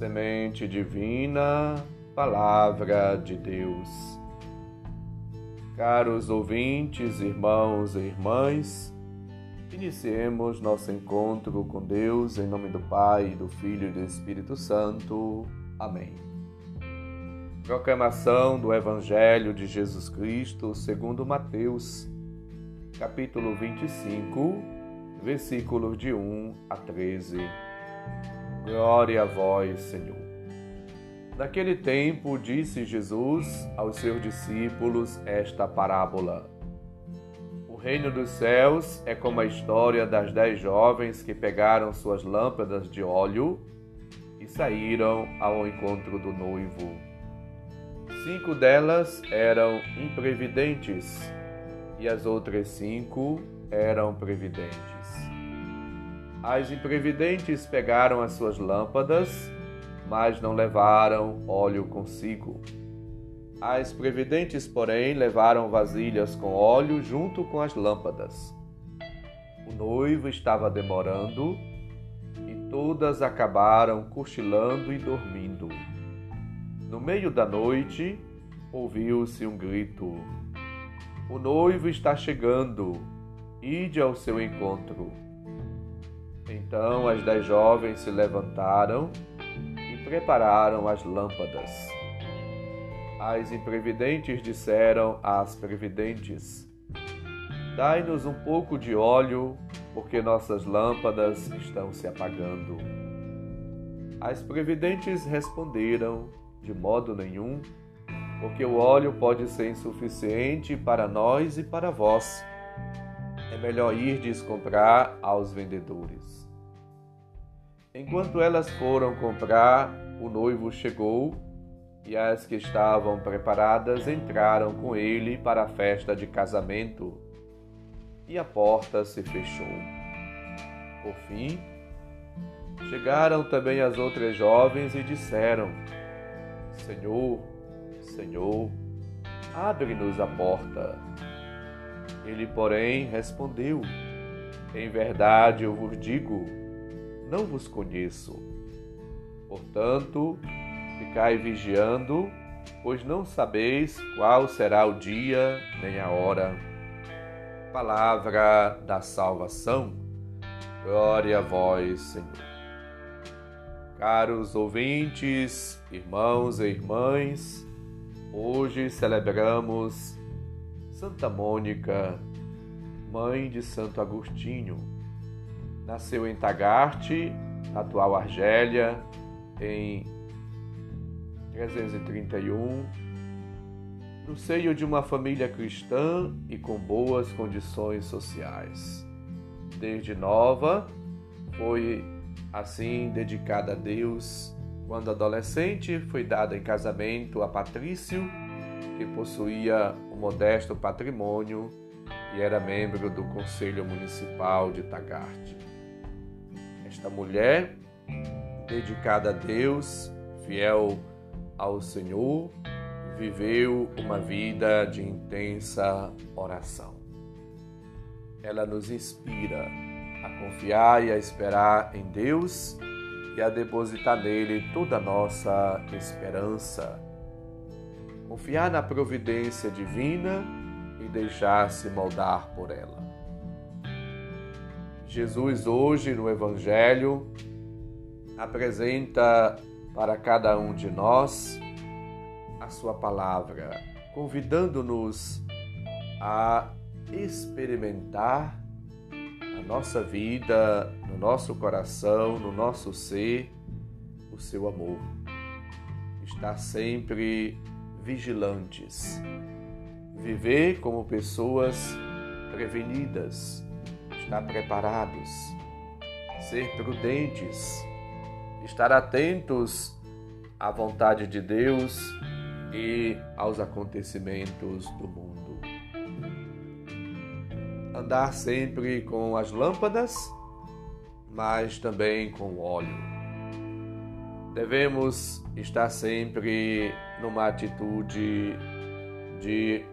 Semente divina, Palavra de Deus. Caros ouvintes, irmãos e irmãs, iniciemos nosso encontro com Deus em nome do Pai, do Filho e do Espírito Santo. Amém. Proclamação do Evangelho de Jesus Cristo segundo Mateus, capítulo 25, versículos de 1 a 13. Glória a vós, Senhor. Naquele tempo, disse Jesus aos seus discípulos esta parábola. O reino dos céus é como a história das dez jovens que pegaram suas lâmpadas de óleo e saíram ao encontro do noivo. Cinco delas eram imprevidentes e as outras cinco eram previdentes. As imprevidentes pegaram as suas lâmpadas, mas não levaram óleo consigo. As previdentes, porém, levaram vasilhas com óleo junto com as lâmpadas. O noivo estava demorando e todas acabaram cochilando e dormindo. No meio da noite, ouviu-se um grito: O noivo está chegando, ide ao seu encontro. Então as dez jovens se levantaram e prepararam as lâmpadas. As imprevidentes disseram às previdentes: Dai-nos um pouco de óleo, porque nossas lâmpadas estão se apagando. As previdentes responderam: De modo nenhum, porque o óleo pode ser insuficiente para nós e para vós. É melhor irdes comprar aos vendedores. Enquanto elas foram comprar, o noivo chegou e as que estavam preparadas entraram com ele para a festa de casamento e a porta se fechou. Por fim, chegaram também as outras jovens e disseram: Senhor, Senhor, abre-nos a porta. Ele, porém, respondeu: Em verdade eu vos digo, não vos conheço. Portanto, ficai vigiando, pois não sabeis qual será o dia nem a hora. Palavra da salvação. Glória a vós, Senhor. Caros ouvintes, irmãos e irmãs, hoje celebramos Santa Mônica, mãe de Santo Agostinho Nasceu em Tagaste, atual Argélia, em 331, no seio de uma família cristã e com boas condições sociais. Desde nova, foi assim dedicada a Deus. Quando adolescente, foi dada em casamento a Patrício, que possuía um modesto patrimônio e era membro do Conselho Municipal de Tagaste. Esta mulher, dedicada a Deus, fiel ao Senhor, viveu uma vida de intensa oração. Ela nos inspira a confiar e a esperar em Deus e a depositar nele toda a nossa esperança. Confiar na providência divina e deixar-se moldar por ela. Jesus, hoje no Evangelho, apresenta para cada um de nós a Sua palavra, convidando-nos a experimentar na nossa vida, no nosso coração, no nosso ser, o seu amor. Estar sempre vigilantes, viver como pessoas prevenidas estar preparados, ser prudentes, estar atentos à vontade de Deus e aos acontecimentos do mundo. Andar sempre com as lâmpadas, mas também com óleo. Devemos estar sempre numa atitude de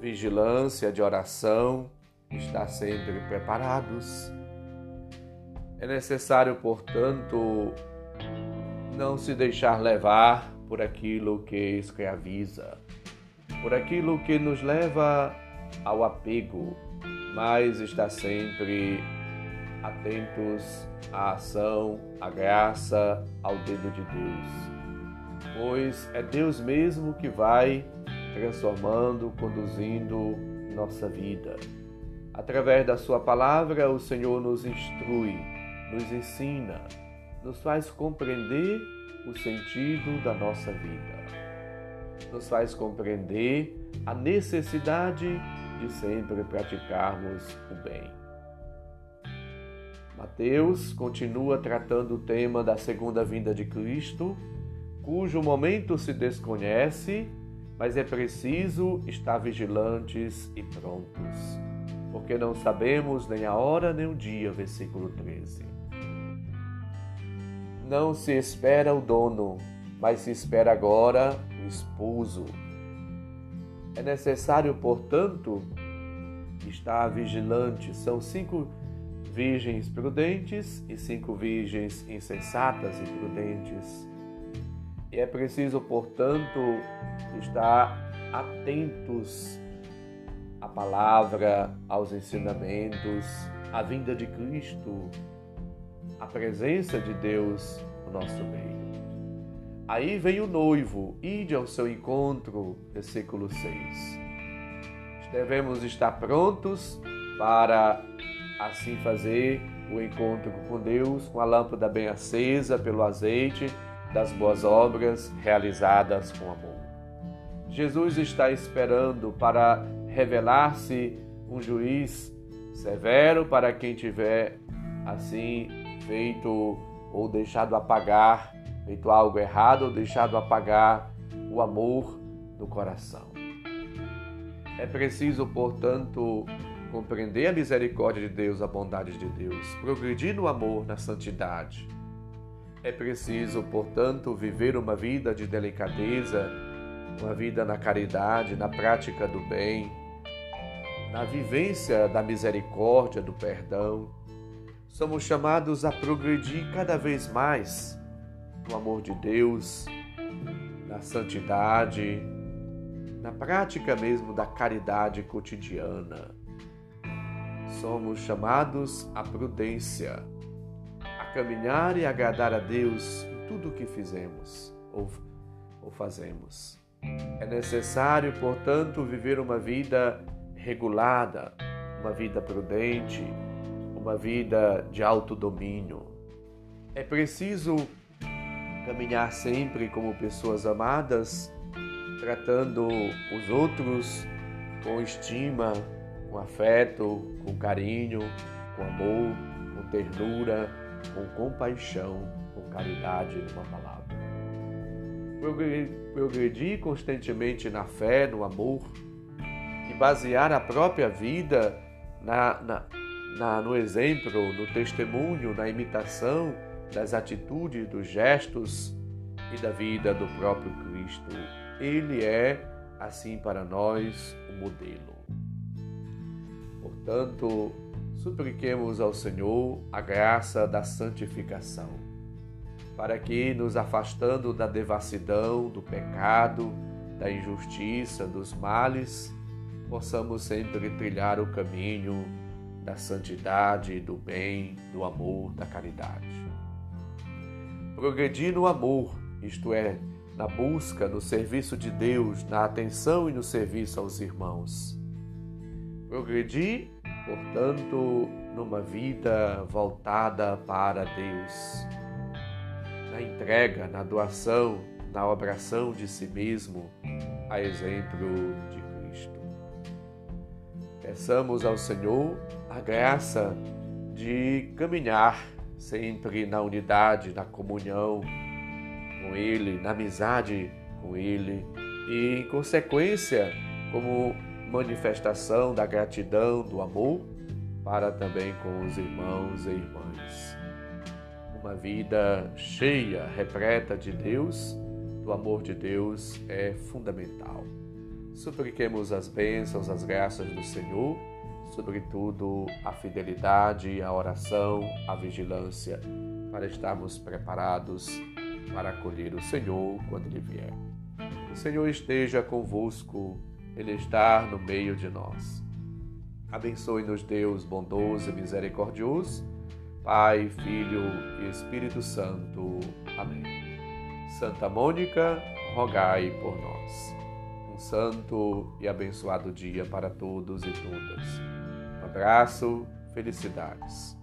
vigilância, de oração, estar sempre preparados. É necessário, portanto, Não se deixar levar por aquilo que escraviza, por aquilo que nos leva ao apego, mas estar sempre atentos à ação, à graça, ao dedo de Deus. Pois é Deus mesmo que vai transformando, conduzindo nossa vida. Através da Sua palavra, o Senhor nos instrui, nos ensina, nos faz compreender o sentido da nossa vida, nos faz compreender a necessidade de sempre praticarmos o bem. Mateus continua tratando o tema da segunda vinda de Cristo, cujo momento se desconhece, mas é preciso estar vigilantes e prontos, porque não sabemos nem a hora nem o dia. Versículo 13. Não se espera o dono, mas se espera agora o esposo. É necessário, portanto, estar vigilante. São cinco virgens prudentes e cinco virgens insensatas e prudentes. E é preciso, portanto, estar atentos à palavra, aos ensinamentos, à vinda de Cristo, à presença de Deus no nosso meio. Aí vem o noivo, ide ao seu encontro, versículo 6. Devemos estar prontos para assim fazer o encontro com Deus com a lâmpada bem acesa pelo azeite das boas obras realizadas com amor. Jesus está esperando para revelar-se um juiz severo para quem tiver assim feito ou deixado apagar, feito algo errado ou deixado apagar o amor do coração. É preciso, portanto, compreender a misericórdia de Deus, a bondade de Deus, progredir no amor, na santidade. É preciso, portanto, viver uma vida de delicadeza, uma vida na caridade, na prática do bem, na vivência da misericórdia, do perdão. Somos chamados a progredir cada vez mais no amor de Deus, na santidade, na prática mesmo da caridade cotidiana somos chamados à prudência, caminhar e agradar a Deus em tudo o que fizemos ou, ou fazemos. É necessário, portanto, viver uma vida regulada, uma vida prudente, uma vida de autodomínio. É preciso caminhar sempre como pessoas amadas, tratando os outros com estima, com afeto, com carinho, com amor, com ternura, com compaixão, com caridade numa palavra. Progredir constantemente na fé, no amor e basear a própria vida na, na, na, no exemplo, no testemunho, na imitação das atitudes, dos gestos e da vida do próprio Cristo. Ele é, assim para nós, o modelo. Portanto, supliquemos ao Senhor a graça da santificação, para que, nos afastando da devassidão, do pecado, da injustiça, dos males, possamos sempre trilhar o caminho da santidade, do bem, do amor, da caridade. Progredir no amor, isto é, na busca, no serviço de Deus, na atenção e no serviço aos irmãos Progredir, portanto, numa vida voltada para Deus, na entrega, na doação, na obração de si mesmo, a exemplo de Cristo. Peçamos ao Senhor a graça de caminhar sempre na unidade, na comunhão com Ele, na amizade com Ele e, em consequência, como manifestação da gratidão, do amor para também com os irmãos e irmãs. Uma vida cheia, repleta de Deus, do amor de Deus é fundamental. Supliquemos as bênçãos, as graças do Senhor, sobretudo a fidelidade, a oração, a vigilância, para estarmos preparados para acolher o Senhor quando Ele vier. O Senhor esteja convosco, Ele está no meio de nós. Abençoe-nos, Deus bondoso e misericordioso, Pai, Filho e Espírito Santo. Amém. Santa Mônica, rogai por nós. Um santo e abençoado dia para todos e todas. Um abraço, felicidades.